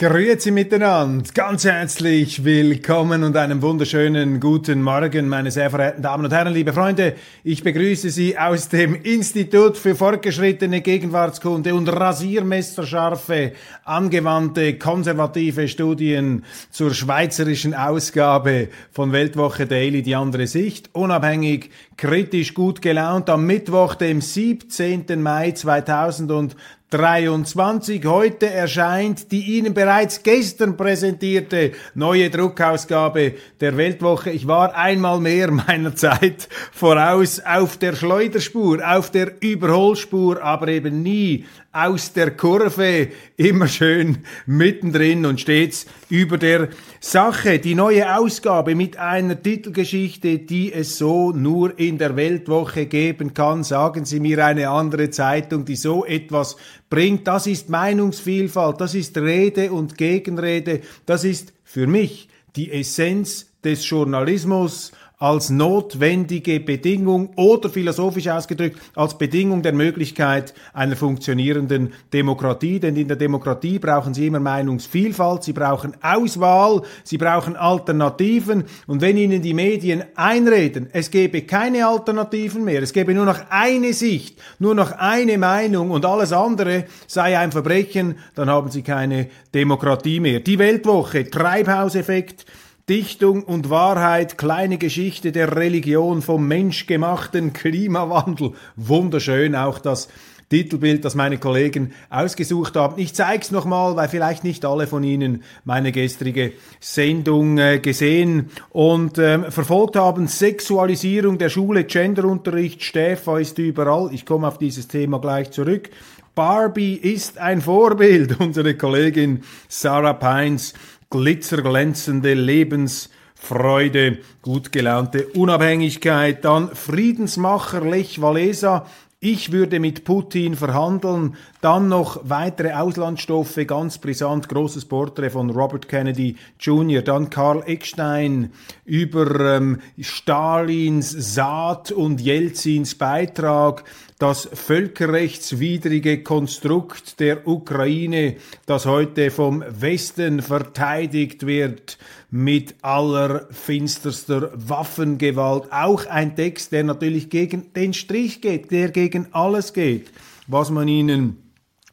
Grüezi miteinander, ganz herzlich willkommen und einen wunderschönen guten Morgen, meine sehr verehrten Damen und Herren, liebe Freunde. Ich begrüße Sie aus dem Institut für fortgeschrittene Gegenwartskunde und rasiermesserscharfe, angewandte, konservative Studien zur schweizerischen Ausgabe von Weltwoche Daily, die andere Sicht, unabhängig, kritisch, gut gelaunt, am Mittwoch, dem 17. Mai 2000 23. Heute erscheint die Ihnen bereits gestern präsentierte neue Druckausgabe der Weltwoche. Ich war einmal mehr meiner Zeit voraus auf der Schleuderspur, auf der Überholspur, aber eben nie aus der Kurve, immer schön mittendrin und stets über der Sache. Die neue Ausgabe mit einer Titelgeschichte, die es so nur in der Weltwoche geben kann. Sagen Sie mir eine andere Zeitung, die so etwas bringt. Das ist Meinungsvielfalt, das ist Rede und Gegenrede, das ist für mich die Essenz des Journalismus als notwendige Bedingung oder philosophisch ausgedrückt als Bedingung der Möglichkeit einer funktionierenden Demokratie. Denn in der Demokratie brauchen Sie immer Meinungsvielfalt, Sie brauchen Auswahl, Sie brauchen Alternativen. Und wenn Ihnen die Medien einreden, es gebe keine Alternativen mehr, es gebe nur noch eine Sicht, nur noch eine Meinung und alles andere sei ein Verbrechen, dann haben Sie keine Demokratie mehr. Die Weltwoche, Treibhauseffekt, Dichtung und Wahrheit, kleine Geschichte der Religion vom menschgemachten Klimawandel. Wunderschön auch das Titelbild, das meine Kollegen ausgesucht haben. Ich zeige es nochmal, weil vielleicht nicht alle von Ihnen meine gestrige Sendung äh, gesehen und ähm, verfolgt haben. Sexualisierung der Schule, Genderunterricht, Stäfer ist überall. Ich komme auf dieses Thema gleich zurück. Barbie ist ein Vorbild. Unsere Kollegin Sarah Pines glitzerglänzende Lebensfreude, gut gelaunte Unabhängigkeit, dann Friedensmacher Lech Walesa, ich würde mit Putin verhandeln. Dann noch weitere Auslandsstoffe, ganz brisant, großes Porträt von Robert Kennedy Jr. Dann Karl Eckstein über ähm, Stalins Saat und Jelzins Beitrag das völkerrechtswidrige Konstrukt der Ukraine, das heute vom Westen verteidigt wird mit aller finsterster Waffengewalt. Auch ein Text, der natürlich gegen den Strich geht, der gegen alles geht, was man ihnen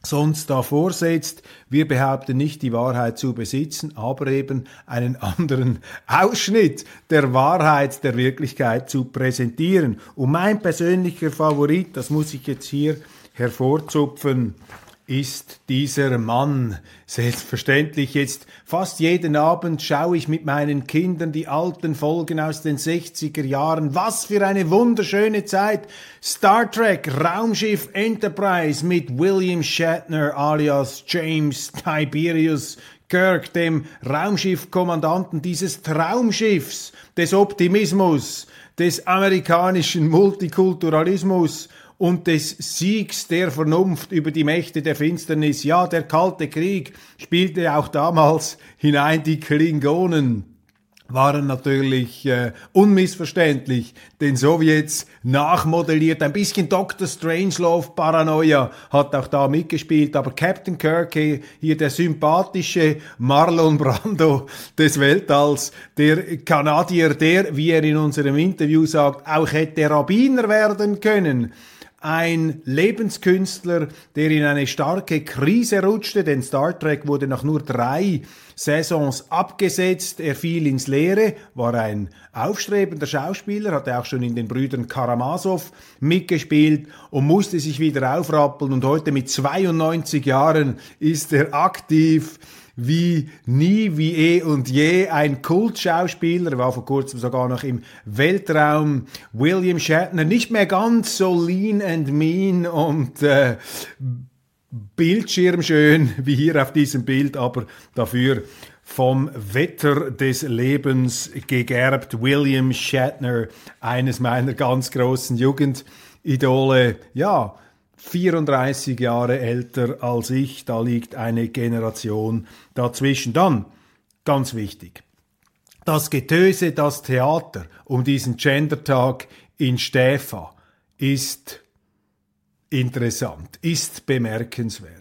sonst da vorsetzt. Wir behaupten nicht, die Wahrheit zu besitzen, aber eben einen anderen Ausschnitt der Wahrheit, der Wirklichkeit zu präsentieren. Und mein persönlicher Favorit, das muss ich jetzt hier hervorzupfen, ist dieser Mann. Selbstverständlich jetzt fast jeden Abend schaue ich mit meinen Kindern die alten Folgen aus den 60er Jahren. Was für eine wunderschöne Zeit. Star Trek Raumschiff Enterprise mit William Shatner alias James Tiberius Kirk, dem Raumschiffkommandanten dieses Traumschiffs des Optimismus, des amerikanischen Multikulturalismus und des Siegs der Vernunft über die Mächte der Finsternis. Ja, der Kalte Krieg spielte auch damals hinein die Klingonen waren natürlich äh, unmissverständlich den Sowjets nachmodelliert. Ein bisschen Dr. Strangelove Paranoia hat auch da mitgespielt, aber Captain Kirk, hier der sympathische Marlon Brando des Weltalls, der Kanadier, der, wie er in unserem Interview sagt, auch hätte Rabbiner werden können ein Lebenskünstler, der in eine starke Krise rutschte, denn Star Trek wurde nach nur drei Saisons abgesetzt, er fiel ins Leere, war ein aufstrebender Schauspieler, hatte auch schon in den Brüdern Karamasow mitgespielt und musste sich wieder aufrappeln. Und heute mit 92 Jahren ist er aktiv wie nie, wie eh und je ein Kultschauspieler, er war vor kurzem sogar noch im Weltraum. William Shatner, nicht mehr ganz so lean and mean und äh, bildschirmschön wie hier auf diesem Bild, aber dafür vom Wetter des Lebens gegerbt. William Shatner, eines meiner ganz großen Jugendidole. Ja, 34 Jahre älter als ich, da liegt eine Generation dazwischen. Dann, ganz wichtig, das Getöse, das Theater um diesen Gendertag in Stäfa ist interessant, ist bemerkenswert.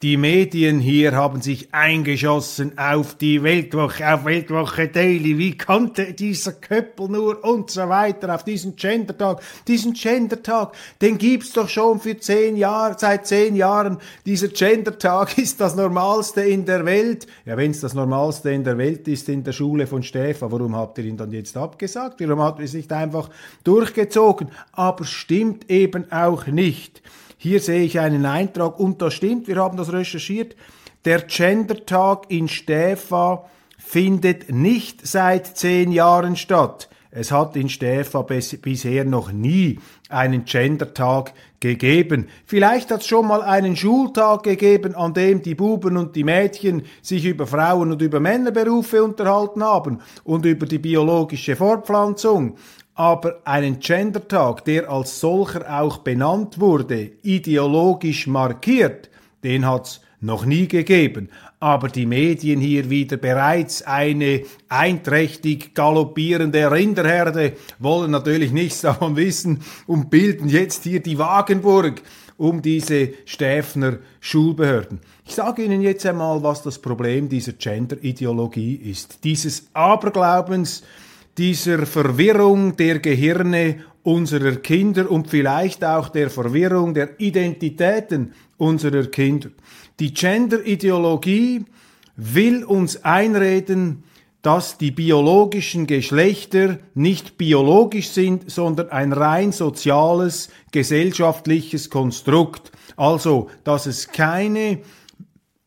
Die Medien hier haben sich eingeschossen auf die Weltwoche, auf Weltwoche Daily. Wie konnte dieser Köppel nur und so weiter auf diesen Gendertag? Diesen Gendertag, den gibt's doch schon für zehn Jahre, seit zehn Jahren. Dieser Gendertag ist das Normalste in der Welt. Ja, wenn's das Normalste in der Welt ist in der Schule von Stefan, warum habt ihr ihn dann jetzt abgesagt? Warum habt ihr es nicht einfach durchgezogen? Aber stimmt eben auch nicht. Hier sehe ich einen Eintrag und das stimmt, wir haben das recherchiert. Der Gendertag in Stäfa findet nicht seit zehn Jahren statt. Es hat in Stäfa bisher noch nie einen Gendertag gegeben. Vielleicht hat es schon mal einen Schultag gegeben, an dem die Buben und die Mädchen sich über Frauen und über Männerberufe unterhalten haben und über die biologische Fortpflanzung aber einen Gendertag, der als solcher auch benannt wurde, ideologisch markiert, den hat's noch nie gegeben. Aber die Medien hier wieder bereits eine einträchtig galoppierende Rinderherde wollen natürlich nichts davon wissen und bilden jetzt hier die Wagenburg um diese Stäfner Schulbehörden. Ich sage Ihnen jetzt einmal, was das Problem dieser Gender-Ideologie ist. Dieses Aberglaubens, dieser Verwirrung der Gehirne unserer Kinder und vielleicht auch der Verwirrung der Identitäten unserer Kinder. Die Gender-Ideologie will uns einreden, dass die biologischen Geschlechter nicht biologisch sind, sondern ein rein soziales, gesellschaftliches Konstrukt. Also, dass es keine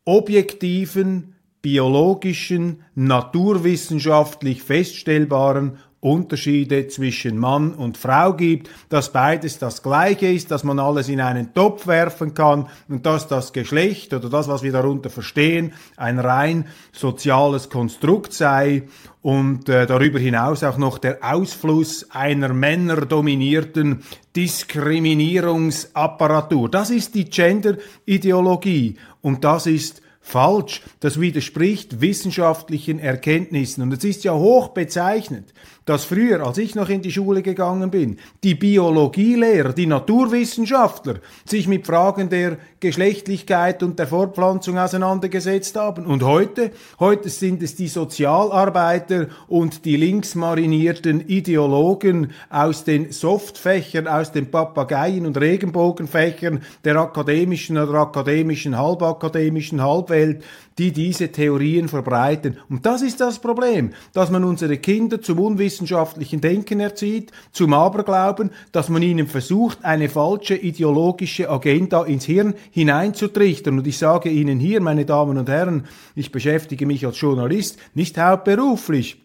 objektiven biologischen, naturwissenschaftlich feststellbaren Unterschiede zwischen Mann und Frau gibt, dass beides das gleiche ist, dass man alles in einen Topf werfen kann und dass das Geschlecht oder das, was wir darunter verstehen, ein rein soziales Konstrukt sei und äh, darüber hinaus auch noch der Ausfluss einer männerdominierten Diskriminierungsapparatur. Das ist die Gender-Ideologie und das ist falsch. Das widerspricht wissenschaftlichen Erkenntnissen. Und es ist ja hoch bezeichnet, dass früher, als ich noch in die Schule gegangen bin, die Biologielehrer, die Naturwissenschaftler sich mit Fragen der Geschlechtlichkeit und der Fortpflanzung auseinandergesetzt haben. Und heute, heute sind es die Sozialarbeiter und die linksmarinierten Ideologen aus den Softfächern, aus den Papageien- und Regenbogenfächern der akademischen oder akademischen, halbakademischen Halbwelt, die diese Theorien verbreiten. Und das ist das Problem, dass man unsere Kinder zum unwissenschaftlichen Denken erzieht, zum Aberglauben, dass man ihnen versucht, eine falsche ideologische Agenda ins Hirn hineinzutrichtern. Und ich sage Ihnen hier, meine Damen und Herren, ich beschäftige mich als Journalist nicht hauptberuflich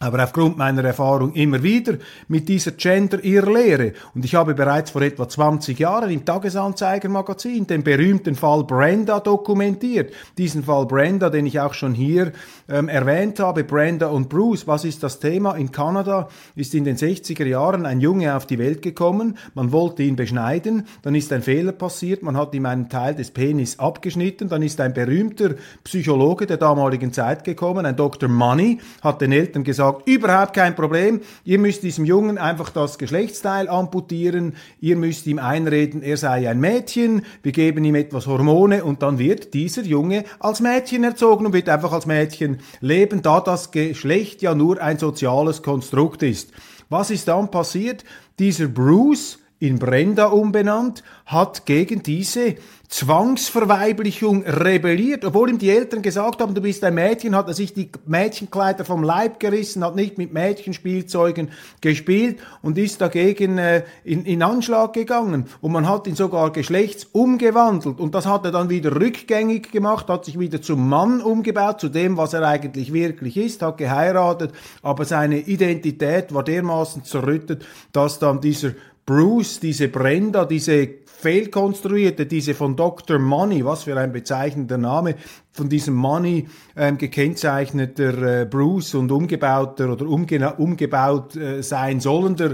aber aufgrund meiner Erfahrung immer wieder mit dieser Gender-Irrlehre. Und ich habe bereits vor etwa 20 Jahren im Tagesanzeiger-Magazin den berühmten Fall Brenda dokumentiert. Diesen Fall Brenda, den ich auch schon hier ähm, erwähnt habe, Brenda und Bruce. Was ist das Thema? In Kanada ist in den 60er Jahren ein Junge auf die Welt gekommen. Man wollte ihn beschneiden. Dann ist ein Fehler passiert. Man hat ihm einen Teil des Penis abgeschnitten. Dann ist ein berühmter Psychologe der damaligen Zeit gekommen, ein Dr. Money, hat den Eltern gesagt, sagt, überhaupt kein Problem, ihr müsst diesem Jungen einfach das Geschlechtsteil amputieren, ihr müsst ihm einreden, er sei ein Mädchen, wir geben ihm etwas Hormone und dann wird dieser Junge als Mädchen erzogen und wird einfach als Mädchen leben, da das Geschlecht ja nur ein soziales Konstrukt ist. Was ist dann passiert? Dieser Bruce in Brenda umbenannt, hat gegen diese Zwangsverweiblichung rebelliert, obwohl ihm die Eltern gesagt haben, du bist ein Mädchen, hat er sich die Mädchenkleider vom Leib gerissen, hat nicht mit Mädchenspielzeugen gespielt und ist dagegen äh, in, in Anschlag gegangen. Und man hat ihn sogar geschlechtsumgewandelt und das hat er dann wieder rückgängig gemacht, hat sich wieder zum Mann umgebaut, zu dem, was er eigentlich wirklich ist, hat geheiratet, aber seine Identität war dermaßen zerrüttet, dass dann dieser Bruce, diese Brenda, diese fehlkonstruierte, diese von Dr. Money, was für ein bezeichnender Name, von diesem Money ähm, gekennzeichneter äh, Bruce und umgebauter oder umge umgebaut äh, sein sollender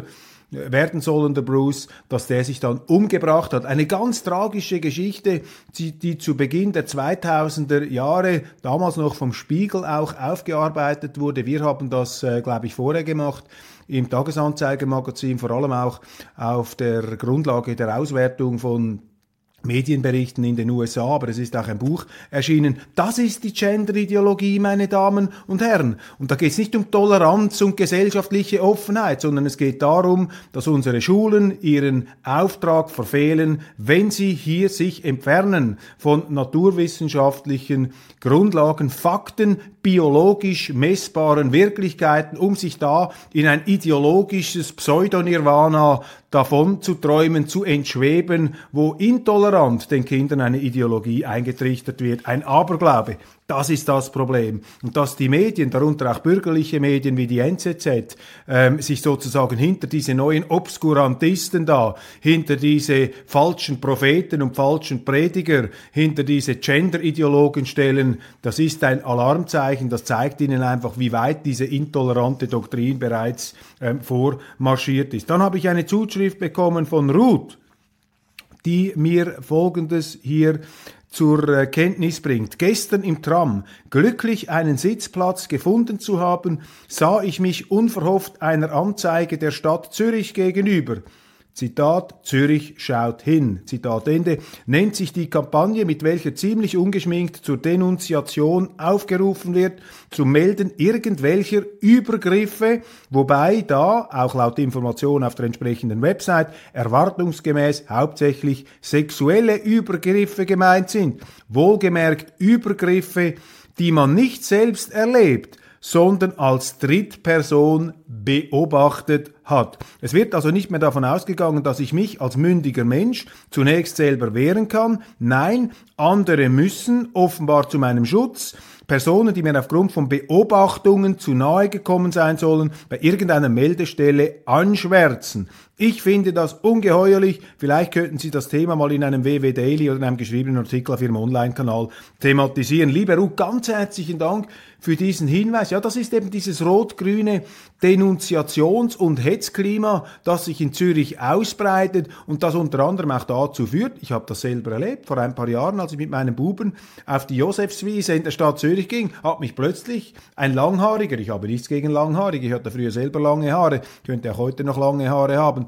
äh, werden sollender Bruce, dass der sich dann umgebracht hat. Eine ganz tragische Geschichte, die, die zu Beginn der 2000er Jahre, damals noch vom Spiegel auch aufgearbeitet wurde. Wir haben das, äh, glaube ich, vorher gemacht im Tagesanzeigermagazin, vor allem auch auf der Grundlage der Auswertung von Medienberichten in den USA, aber es ist auch ein Buch erschienen. Das ist die Gender-Ideologie, meine Damen und Herren. Und da geht es nicht um Toleranz und gesellschaftliche Offenheit, sondern es geht darum, dass unsere Schulen ihren Auftrag verfehlen, wenn sie hier sich entfernen von naturwissenschaftlichen Grundlagen, Fakten, biologisch messbaren Wirklichkeiten, um sich da in ein ideologisches Pseudonirvana davon zu träumen, zu entschweben, wo intolerant den Kindern eine Ideologie eingetrichtert wird, ein Aberglaube. Das ist das Problem. Und dass die Medien, darunter auch bürgerliche Medien wie die NZZ, ähm, sich sozusagen hinter diese neuen Obskurantisten da, hinter diese falschen Propheten und falschen Prediger, hinter diese Gender-Ideologen stellen, das ist ein Alarmzeichen. Das zeigt ihnen einfach, wie weit diese intolerante Doktrin bereits ähm, vormarschiert ist. Dann habe ich eine Zuschrift bekommen von Ruth, die mir Folgendes hier zur äh, Kenntnis bringt. Gestern im Tram, glücklich einen Sitzplatz gefunden zu haben, sah ich mich unverhofft einer Anzeige der Stadt Zürich gegenüber. Zitat, Zürich schaut hin. Zitat Ende. Nennt sich die Kampagne, mit welcher ziemlich ungeschminkt zur Denunziation aufgerufen wird, zum Melden irgendwelcher Übergriffe, wobei da, auch laut Information auf der entsprechenden Website, erwartungsgemäß hauptsächlich sexuelle Übergriffe gemeint sind. Wohlgemerkt Übergriffe, die man nicht selbst erlebt, sondern als Drittperson beobachtet hat. Es wird also nicht mehr davon ausgegangen, dass ich mich als mündiger Mensch zunächst selber wehren kann. Nein, andere müssen offenbar zu meinem Schutz Personen, die mir aufgrund von Beobachtungen zu nahe gekommen sein sollen, bei irgendeiner Meldestelle anschwärzen. Ich finde das ungeheuerlich. Vielleicht könnten Sie das Thema mal in einem WW Daily oder in einem geschriebenen Artikel auf Ihrem Online-Kanal thematisieren. Lieber Ruth, ganz herzlichen Dank für diesen Hinweis. Ja, das ist eben dieses rot-grüne Denunziations- und Hetzklima, das sich in Zürich ausbreitet und das unter anderem auch dazu führt, ich habe das selber erlebt, vor ein paar Jahren, als ich mit meinen Buben auf die Josefswiese in der Stadt Zürich ging, hat mich plötzlich ein Langhaariger, ich habe nichts gegen Langhaarige, ich hatte früher selber lange Haare, könnte auch heute noch lange Haare haben,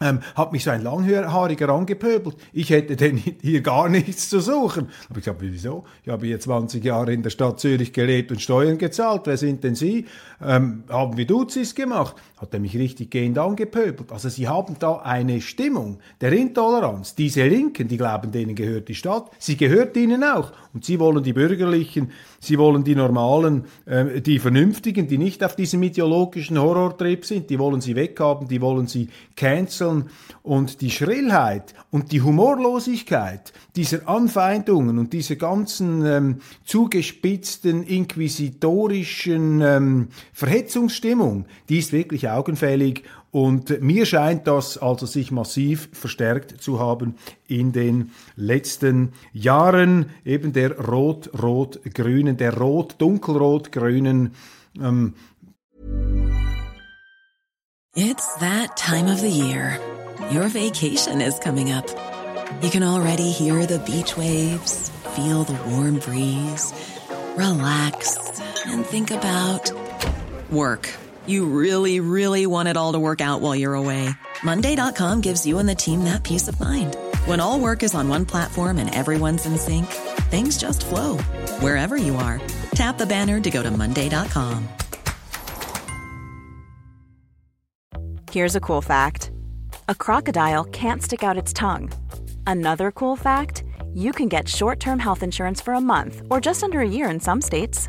ähm, hat mich so ein Langhaariger angepöbelt. Ich hätte denn hier gar nichts zu suchen. Aber ich gesagt, wieso? Ich habe hier 20 Jahre in der Stadt Zürich gelebt und Steuern gezahlt. Wer sind denn Sie? Ähm, haben wir Duzis gemacht? Hat er mich richtig gehend angepöbelt. Also Sie haben da eine Stimmung der Intoleranz. Diese Linken, die glauben, denen gehört die Stadt. Sie gehört ihnen auch. Und Sie wollen die Bürgerlichen, Sie wollen die Normalen, äh, die Vernünftigen, die nicht auf diesem ideologischen Horrortrip sind, die wollen Sie weghaben, die wollen Sie canceln. Und die Schrillheit und die Humorlosigkeit dieser Anfeindungen und dieser ganzen ähm, zugespitzten inquisitorischen ähm, Verhetzungsstimmung, die ist wirklich augenfällig und mir scheint das also sich massiv verstärkt zu haben in den letzten Jahren, eben der rot-rot-grünen, der rot-dunkelrot-grünen ähm It's that time of the year. Your vacation is coming up. You can already hear the beach waves, feel the warm breeze, relax and think about work. You really, really want it all to work out while you're away. Monday.com gives you and the team that peace of mind. When all work is on one platform and everyone's in sync, things just flow wherever you are. Tap the banner to go to Monday.com. Here's a cool fact a crocodile can't stick out its tongue. Another cool fact you can get short term health insurance for a month or just under a year in some states.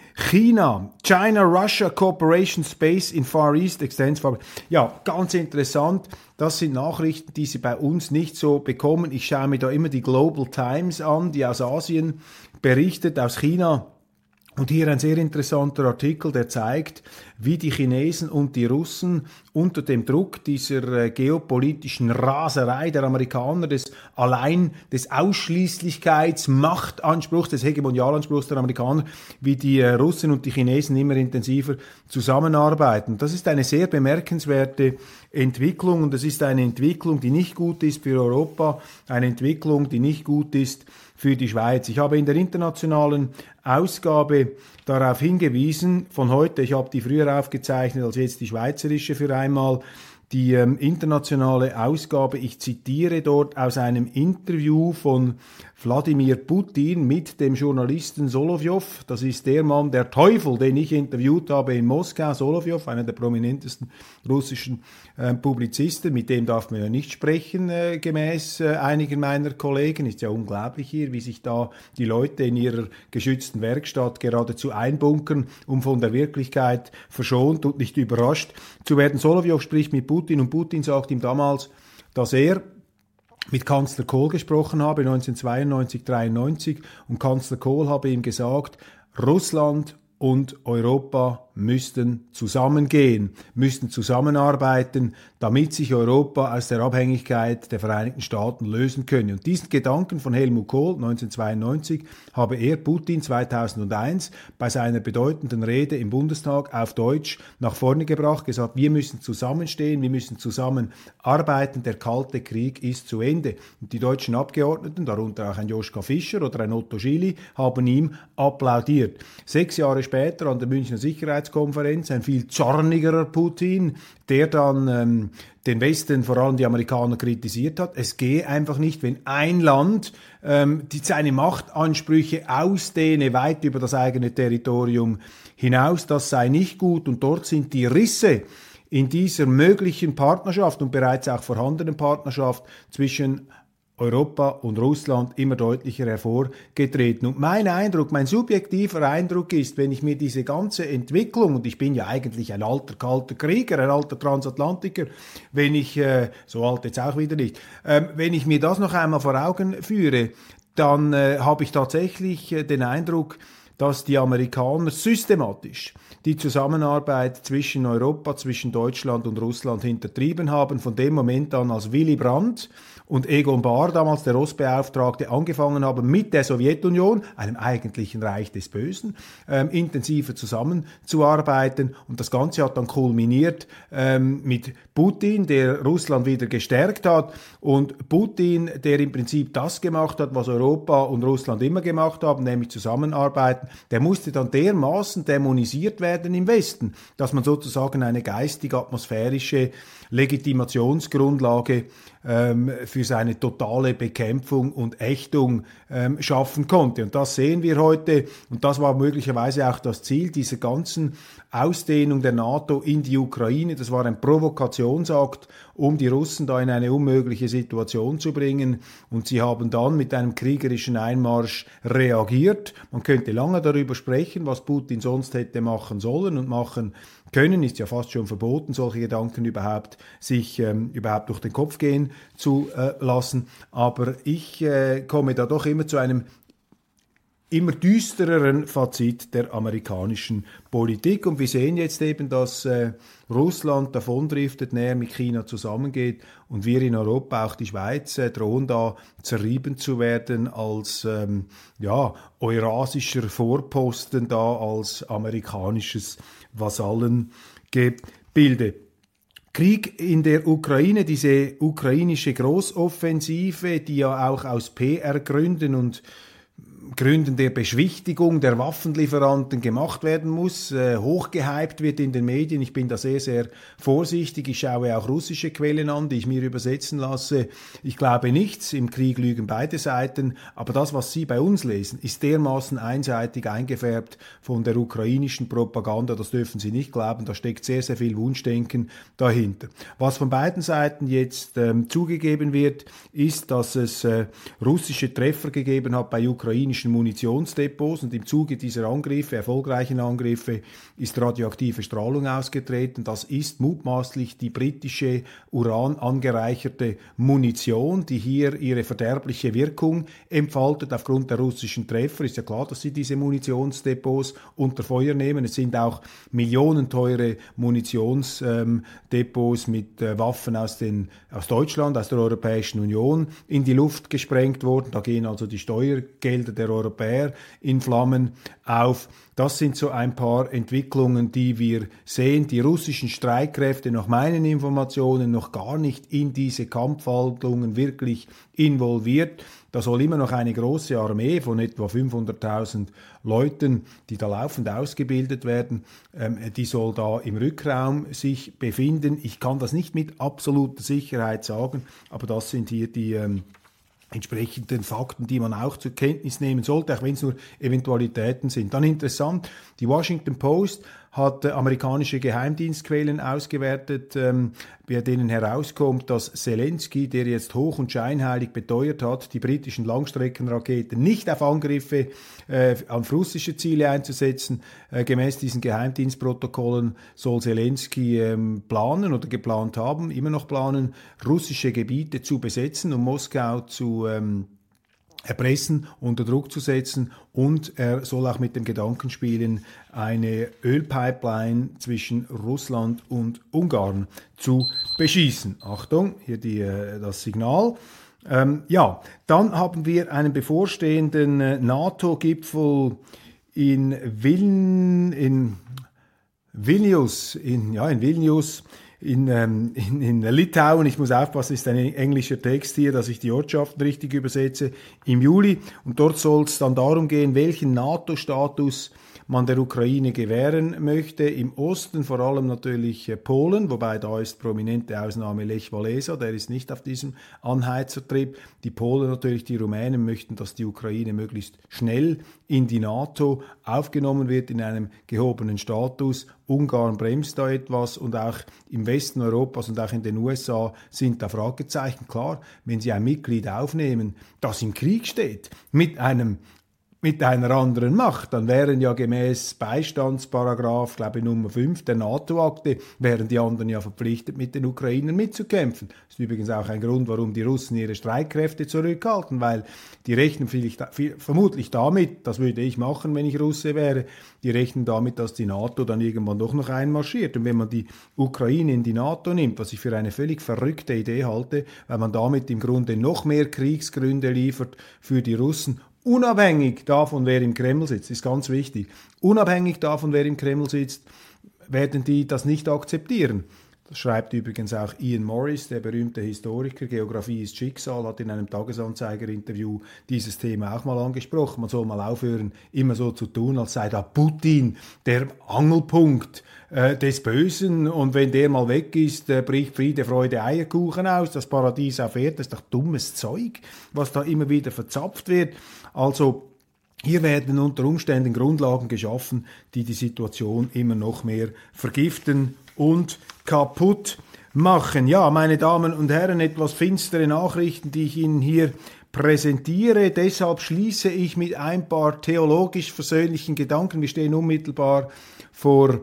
China, China-Russia Cooperation Space in Far East extends Ja, ganz interessant. Das sind Nachrichten, die Sie bei uns nicht so bekommen. Ich schaue mir da immer die Global Times an, die aus Asien berichtet, aus China und hier ein sehr interessanter Artikel, der zeigt, wie die Chinesen und die Russen unter dem Druck dieser äh, geopolitischen Raserei der Amerikaner, des allein des Ausschließlichkeits, Machtanspruchs, des Hegemonialanspruchs der Amerikaner, wie die äh, Russen und die Chinesen immer intensiver zusammenarbeiten. Das ist eine sehr bemerkenswerte Entwicklung und das ist eine Entwicklung, die nicht gut ist für Europa, eine Entwicklung, die nicht gut ist für die Schweiz. Ich habe in der internationalen Ausgabe darauf hingewiesen, von heute, ich habe die früher aufgezeichnet als jetzt die schweizerische für einmal, die ähm, internationale Ausgabe, ich zitiere dort aus einem Interview von Wladimir Putin mit dem Journalisten Solovjov. Das ist der Mann, der Teufel, den ich interviewt habe in Moskau. Solovjov, einer der prominentesten russischen äh, Publizisten. Mit dem darf man ja nicht sprechen, äh, gemäß äh, einigen meiner Kollegen. Ist ja unglaublich hier, wie sich da die Leute in ihrer geschützten Werkstatt geradezu einbunkern, um von der Wirklichkeit verschont und nicht überrascht zu werden. Solovjov spricht mit Putin und Putin sagt ihm damals, dass er mit Kanzler Kohl gesprochen habe, 1992, 93, und Kanzler Kohl habe ihm gesagt, Russland und Europa müssten zusammengehen, müssten zusammenarbeiten, damit sich Europa aus der Abhängigkeit der Vereinigten Staaten lösen könne. Und diesen Gedanken von Helmut Kohl 1992 habe er Putin 2001 bei seiner bedeutenden Rede im Bundestag auf Deutsch nach vorne gebracht, gesagt, wir müssen zusammenstehen, wir müssen zusammenarbeiten, der Kalte Krieg ist zu Ende. Und die deutschen Abgeordneten, darunter auch ein Joschka Fischer oder ein Otto Schily, haben ihm applaudiert. Sechs Jahre später an der Münchner Sicherheits Sicherheitskonferenz, ein viel zornigerer Putin, der dann ähm, den Westen, vor allem die Amerikaner, kritisiert hat. Es gehe einfach nicht, wenn ein Land ähm, die seine Machtansprüche ausdehne weit über das eigene Territorium hinaus. Das sei nicht gut und dort sind die Risse in dieser möglichen Partnerschaft und bereits auch vorhandenen Partnerschaft zwischen Europa und Russland immer deutlicher hervorgetreten. Und mein Eindruck, mein subjektiver Eindruck ist, wenn ich mir diese ganze Entwicklung, und ich bin ja eigentlich ein alter kalter Krieger, ein alter Transatlantiker, wenn ich, äh, so alt jetzt auch wieder nicht, äh, wenn ich mir das noch einmal vor Augen führe, dann äh, habe ich tatsächlich äh, den Eindruck, dass die Amerikaner systematisch die Zusammenarbeit zwischen Europa, zwischen Deutschland und Russland hintertrieben haben, von dem Moment an, als Willy Brandt und Egon Bahr, damals der Ostbeauftragte, angefangen haben, mit der Sowjetunion, einem eigentlichen Reich des Bösen, ähm, intensiver zusammenzuarbeiten. Und das Ganze hat dann kulminiert ähm, mit Putin, der Russland wieder gestärkt hat und Putin, der im Prinzip das gemacht hat, was Europa und Russland immer gemacht haben, nämlich zusammenarbeiten, der musste dann dermaßen dämonisiert werden im Westen, dass man sozusagen eine geistig-atmosphärische Legitimationsgrundlage ähm, für seine totale Bekämpfung und Ächtung ähm, schaffen konnte. Und das sehen wir heute und das war möglicherweise auch das Ziel dieser ganzen Ausdehnung der NATO in die Ukraine. Das war ein Provokationsakt, um die Russen da in eine unmögliche Situation zu bringen. Und sie haben dann mit einem kriegerischen Einmarsch reagiert. Man könnte lange darüber sprechen, was Putin sonst hätte machen sollen und machen können, ist ja fast schon verboten, solche Gedanken überhaupt sich ähm, überhaupt durch den Kopf gehen zu äh, lassen. Aber ich äh, komme da doch immer zu einem immer düstereren Fazit der amerikanischen Politik. Und wir sehen jetzt eben, dass äh, Russland davondriftet, näher mit China zusammengeht und wir in Europa, auch die Schweiz, äh, drohen da zerrieben zu werden als ähm, ja, eurasischer Vorposten da, als amerikanisches Vasallengebilde. Krieg in der Ukraine, diese ukrainische Großoffensive, die ja auch aus PR-Gründen und Gründen der Beschwichtigung der Waffenlieferanten gemacht werden muss, äh, hochgehypt wird in den Medien. Ich bin da sehr, sehr vorsichtig. Ich schaue auch russische Quellen an, die ich mir übersetzen lasse. Ich glaube nichts. Im Krieg lügen beide Seiten. Aber das, was Sie bei uns lesen, ist dermaßen einseitig eingefärbt von der ukrainischen Propaganda. Das dürfen Sie nicht glauben. Da steckt sehr, sehr viel Wunschdenken dahinter. Was von beiden Seiten jetzt ähm, zugegeben wird, ist, dass es äh, russische Treffer gegeben hat bei ukrainischen ukrainischen Munitionsdepots und im Zuge dieser Angriffe, erfolgreichen Angriffe, ist radioaktive Strahlung ausgetreten. Das ist mutmaßlich die britische Uran angereicherte Munition, die hier ihre verderbliche Wirkung entfaltet aufgrund der russischen Treffer. Ist ja klar, dass sie diese Munitionsdepots unter Feuer nehmen. Es sind auch millionenteure Munitionsdepots mit äh, Waffen aus, den, aus Deutschland, aus der Europäischen Union in die Luft gesprengt worden. Da gehen also die Steuergelder der Europäer in Flammen auf. Das sind so ein paar Entwicklungen, die wir sehen. Die russischen Streitkräfte, nach meinen Informationen, noch gar nicht in diese Kampfhandlungen wirklich involviert. Da soll immer noch eine große Armee von etwa 500.000 Leuten, die da laufend ausgebildet werden, ähm, die soll da im Rückraum sich befinden. Ich kann das nicht mit absoluter Sicherheit sagen, aber das sind hier die ähm, entsprechenden Fakten, die man auch zur Kenntnis nehmen sollte, auch wenn es nur Eventualitäten sind. Dann interessant, die Washington Post hat äh, amerikanische Geheimdienstquellen ausgewertet, ähm, bei denen herauskommt, dass Zelensky, der jetzt hoch und scheinheilig beteuert hat, die britischen Langstreckenraketen nicht auf Angriffe äh, auf russische Ziele einzusetzen, äh, gemäß diesen Geheimdienstprotokollen soll Zelensky ähm, planen oder geplant haben, immer noch planen, russische Gebiete zu besetzen, um Moskau zu ähm, erpressen, unter Druck zu setzen und er soll auch mit dem Gedanken spielen, eine Ölpipeline zwischen Russland und Ungarn zu beschießen. Achtung, hier die, äh, das Signal. Ähm, ja, dann haben wir einen bevorstehenden äh, NATO-Gipfel in, Viln, in Vilnius, in, ja, in Vilnius in, ähm, in, in Litauen. Ich muss aufpassen, ist ein englischer Text hier, dass ich die Ortschaften richtig übersetze. Im Juli. Und dort soll es dann darum gehen, welchen NATO-Status man der Ukraine gewähren möchte. Im Osten vor allem natürlich äh, Polen, wobei da ist prominente Ausnahme Lech Walesa, der ist nicht auf diesem Anheizertrip. Die Polen natürlich, die Rumänen möchten, dass die Ukraine möglichst schnell in die NATO aufgenommen wird in einem gehobenen Status. Ungarn bremst da etwas und auch im Westen Europas und auch in den USA sind da Fragezeichen. Klar, wenn Sie ein Mitglied aufnehmen, das im Krieg steht, mit einem mit einer anderen Macht, dann wären ja gemäß Beistandsparagraph, glaube ich, Nummer 5 der NATO-Akte, wären die anderen ja verpflichtet, mit den Ukrainern mitzukämpfen. Das ist übrigens auch ein Grund, warum die Russen ihre Streitkräfte zurückhalten, weil die rechnen vermutlich damit, das würde ich machen, wenn ich Russe wäre, die rechnen damit, dass die NATO dann irgendwann doch noch einmarschiert. Und wenn man die Ukraine in die NATO nimmt, was ich für eine völlig verrückte Idee halte, weil man damit im Grunde noch mehr Kriegsgründe liefert für die Russen unabhängig davon, wer im Kreml sitzt, ist ganz wichtig, unabhängig davon, wer im Kreml sitzt, werden die das nicht akzeptieren. Schreibt übrigens auch Ian Morris, der berühmte Historiker. Geografie ist Schicksal, hat in einem Tagesanzeiger-Interview dieses Thema auch mal angesprochen. Man soll mal aufhören, immer so zu tun, als sei da Putin der Angelpunkt äh, des Bösen und wenn der mal weg ist, äh, bricht Friede, Freude, Eierkuchen aus, das Paradies auf Erden. Das ist doch dummes Zeug, was da immer wieder verzapft wird. Also hier werden unter Umständen Grundlagen geschaffen, die die Situation immer noch mehr vergiften und kaputt machen. Ja, meine Damen und Herren, etwas finstere Nachrichten, die ich Ihnen hier präsentiere. Deshalb schließe ich mit ein paar theologisch versöhnlichen Gedanken. Wir stehen unmittelbar vor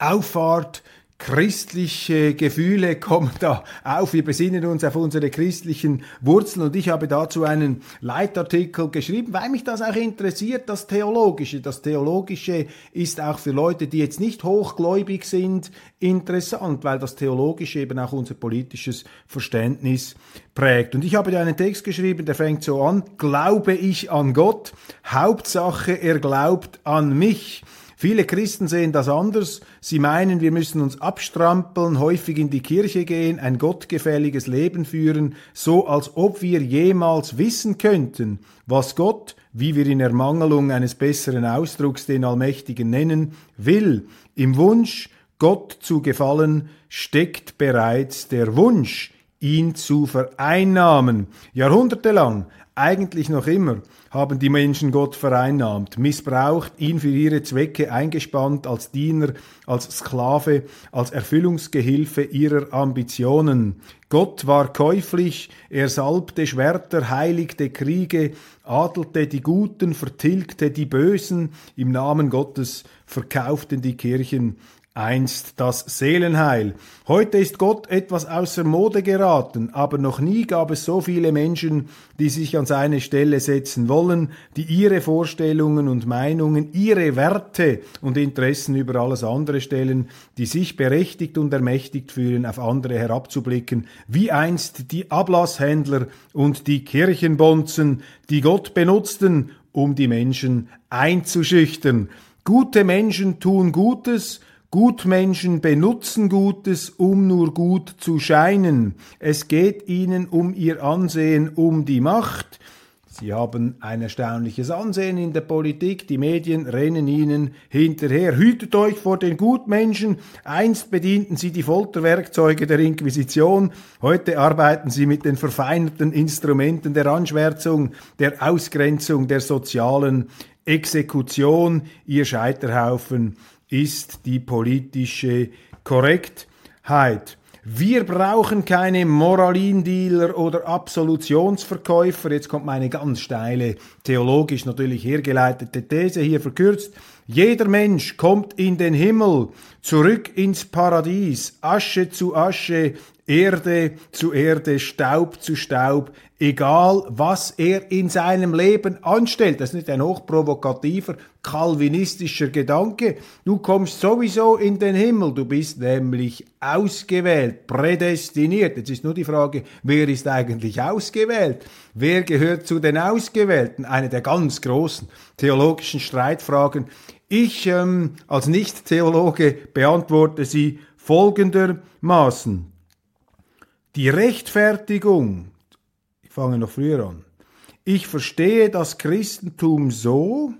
Auffahrt christliche Gefühle kommen da auf. Wir besinnen uns auf unsere christlichen Wurzeln und ich habe dazu einen Leitartikel geschrieben, weil mich das auch interessiert, das Theologische. Das Theologische ist auch für Leute, die jetzt nicht hochgläubig sind, interessant, weil das Theologische eben auch unser politisches Verständnis prägt. Und ich habe da einen Text geschrieben, der fängt so an, glaube ich an Gott, Hauptsache er glaubt an mich. Viele Christen sehen das anders. Sie meinen, wir müssen uns abstrampeln, häufig in die Kirche gehen, ein gottgefälliges Leben führen, so als ob wir jemals wissen könnten, was Gott, wie wir in Ermangelung eines besseren Ausdrucks den Allmächtigen nennen, will. Im Wunsch, Gott zu gefallen, steckt bereits der Wunsch, ihn zu vereinnahmen. Jahrhundertelang, eigentlich noch immer, haben die Menschen Gott vereinnahmt, missbraucht, ihn für ihre Zwecke eingespannt als Diener, als Sklave, als Erfüllungsgehilfe ihrer Ambitionen. Gott war käuflich, er salbte Schwerter, heiligte Kriege, adelte die Guten, vertilgte die Bösen, im Namen Gottes verkauften die Kirchen einst das Seelenheil. Heute ist Gott etwas außer Mode geraten, aber noch nie gab es so viele Menschen, die sich an seine Stelle setzen wollen, die ihre Vorstellungen und Meinungen, ihre Werte und Interessen über alles andere stellen, die sich berechtigt und ermächtigt fühlen, auf andere herabzublicken, wie einst die Ablasshändler und die Kirchenbonzen, die Gott benutzten, um die Menschen einzuschüchtern. Gute Menschen tun Gutes, Gutmenschen benutzen Gutes, um nur gut zu scheinen. Es geht ihnen um ihr Ansehen, um die Macht. Sie haben ein erstaunliches Ansehen in der Politik, die Medien rennen ihnen hinterher. Hütet euch vor den Gutmenschen. Einst bedienten sie die Folterwerkzeuge der Inquisition, heute arbeiten sie mit den verfeinerten Instrumenten der Anschwärzung, der Ausgrenzung, der sozialen Exekution. Ihr Scheiterhaufen ist die politische Korrektheit. Wir brauchen keine Moralindealer oder Absolutionsverkäufer. Jetzt kommt meine ganz steile, theologisch natürlich hergeleitete These hier verkürzt. Jeder Mensch kommt in den Himmel, zurück ins Paradies, Asche zu Asche, Erde zu Erde, Staub zu Staub, egal was er in seinem Leben anstellt. Das ist nicht ein hochprovokativer, kalvinistischer Gedanke. Du kommst sowieso in den Himmel, du bist nämlich ausgewählt, prädestiniert. Jetzt ist nur die Frage, wer ist eigentlich ausgewählt? Wer gehört zu den Ausgewählten? Eine der ganz großen theologischen Streitfragen. Ich ähm, als Nicht-Theologe beantworte sie folgendermaßen. Die Rechtfertigung, ich fange noch früher an, ich verstehe das Christentum so,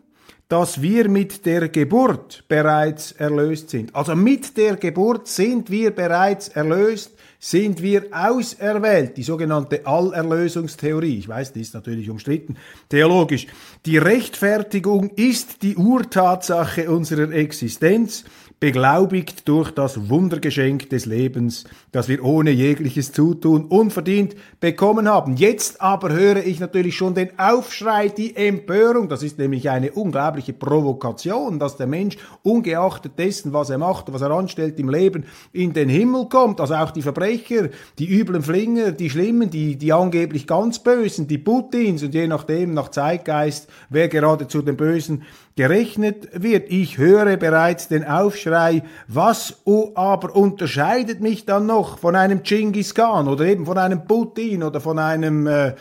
dass wir mit der Geburt bereits erlöst sind. Also mit der Geburt sind wir bereits erlöst, sind wir auserwählt. Die sogenannte Allerlösungstheorie, ich weiß, die ist natürlich umstritten, theologisch. Die Rechtfertigung ist die Urtatsache unserer Existenz beglaubigt durch das Wundergeschenk des Lebens, das wir ohne jegliches Zutun unverdient bekommen haben. Jetzt aber höre ich natürlich schon den Aufschrei, die Empörung. Das ist nämlich eine unglaubliche Provokation, dass der Mensch ungeachtet dessen, was er macht, was er anstellt im Leben, in den Himmel kommt. Also auch die Verbrecher, die üblen Flinger, die Schlimmen, die, die angeblich ganz Bösen, die Putins und je nachdem nach Zeitgeist, wer gerade zu den Bösen gerechnet wird. Ich höre bereits den Aufschrei, was aber unterscheidet mich dann noch von einem Genghis Khan oder eben von einem Putin oder von einem äh,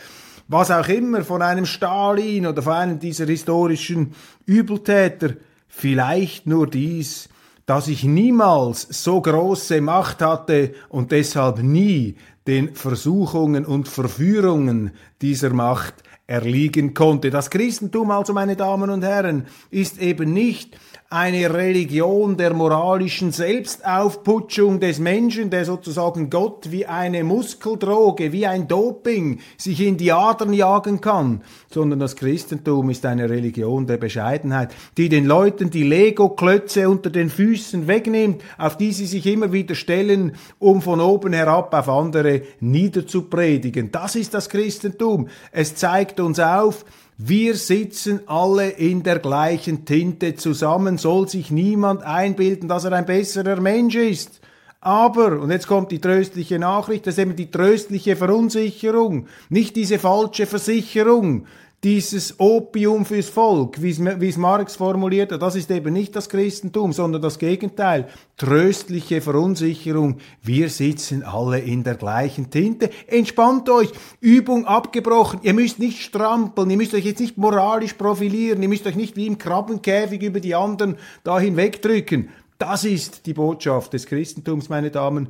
was auch immer, von einem Stalin oder von einem dieser historischen Übeltäter. Vielleicht nur dies, dass ich niemals so große Macht hatte und deshalb nie den Versuchungen und Verführungen dieser Macht erliegen konnte. Das Christentum also, meine Damen und Herren, ist eben nicht eine Religion der moralischen Selbstaufputschung des Menschen, der sozusagen Gott wie eine Muskeldroge, wie ein Doping sich in die Adern jagen kann, sondern das Christentum ist eine Religion der Bescheidenheit, die den Leuten die Lego-Klötze unter den Füßen wegnimmt, auf die sie sich immer wieder stellen, um von oben herab auf andere niederzupredigen. Das ist das Christentum. Es zeigt uns auf, wir sitzen alle in der gleichen Tinte zusammen, soll sich niemand einbilden, dass er ein besserer Mensch ist. Aber, und jetzt kommt die tröstliche Nachricht, das ist eben die tröstliche Verunsicherung, nicht diese falsche Versicherung, dieses Opium fürs Volk, wie es Marx formuliert hat, das ist eben nicht das Christentum, sondern das Gegenteil. Tröstliche Verunsicherung. Wir sitzen alle in der gleichen Tinte. Entspannt euch. Übung abgebrochen. Ihr müsst nicht strampeln. Ihr müsst euch jetzt nicht moralisch profilieren. Ihr müsst euch nicht wie im Krabbenkäfig über die anderen da hinwegdrücken. Das ist die Botschaft des Christentums, meine Damen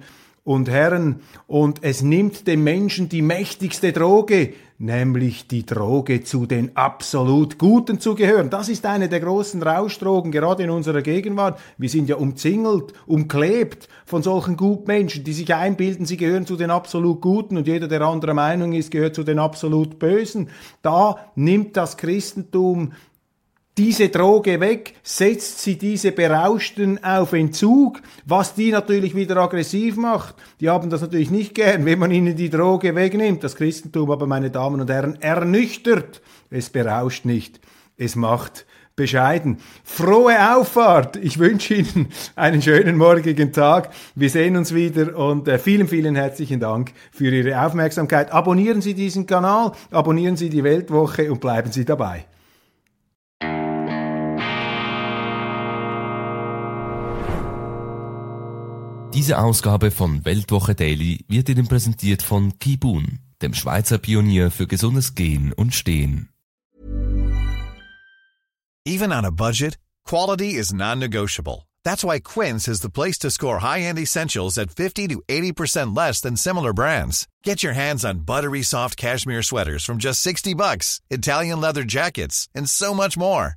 und Herren, und es nimmt dem Menschen die mächtigste Droge, nämlich die Droge zu den absolut Guten zu gehören. Das ist eine der großen Rauschdrogen, gerade in unserer Gegenwart. Wir sind ja umzingelt, umklebt von solchen Gutmenschen, die sich einbilden, sie gehören zu den absolut Guten und jeder, der anderer Meinung ist, gehört zu den absolut Bösen. Da nimmt das Christentum diese Droge weg, setzt sie diese Berauschten auf Entzug, was die natürlich wieder aggressiv macht. Die haben das natürlich nicht gern, wenn man ihnen die Droge wegnimmt. Das Christentum aber, meine Damen und Herren, ernüchtert. Es berauscht nicht, es macht bescheiden. Frohe Auffahrt! Ich wünsche Ihnen einen schönen morgigen Tag. Wir sehen uns wieder und äh, vielen, vielen herzlichen Dank für Ihre Aufmerksamkeit. Abonnieren Sie diesen Kanal, abonnieren Sie die Weltwoche und bleiben Sie dabei. Diese Ausgabe von Weltwoche Daily wird Ihnen präsentiert von Kibun, dem Schweizer Pionier für gesundes Gehen und Stehen. Even on a budget, quality is non-negotiable. That's why Quince is the place to score high-end essentials at 50 to 80% less than similar brands. Get your hands on buttery soft cashmere sweaters from just 60 bucks, Italian leather jackets, and so much more.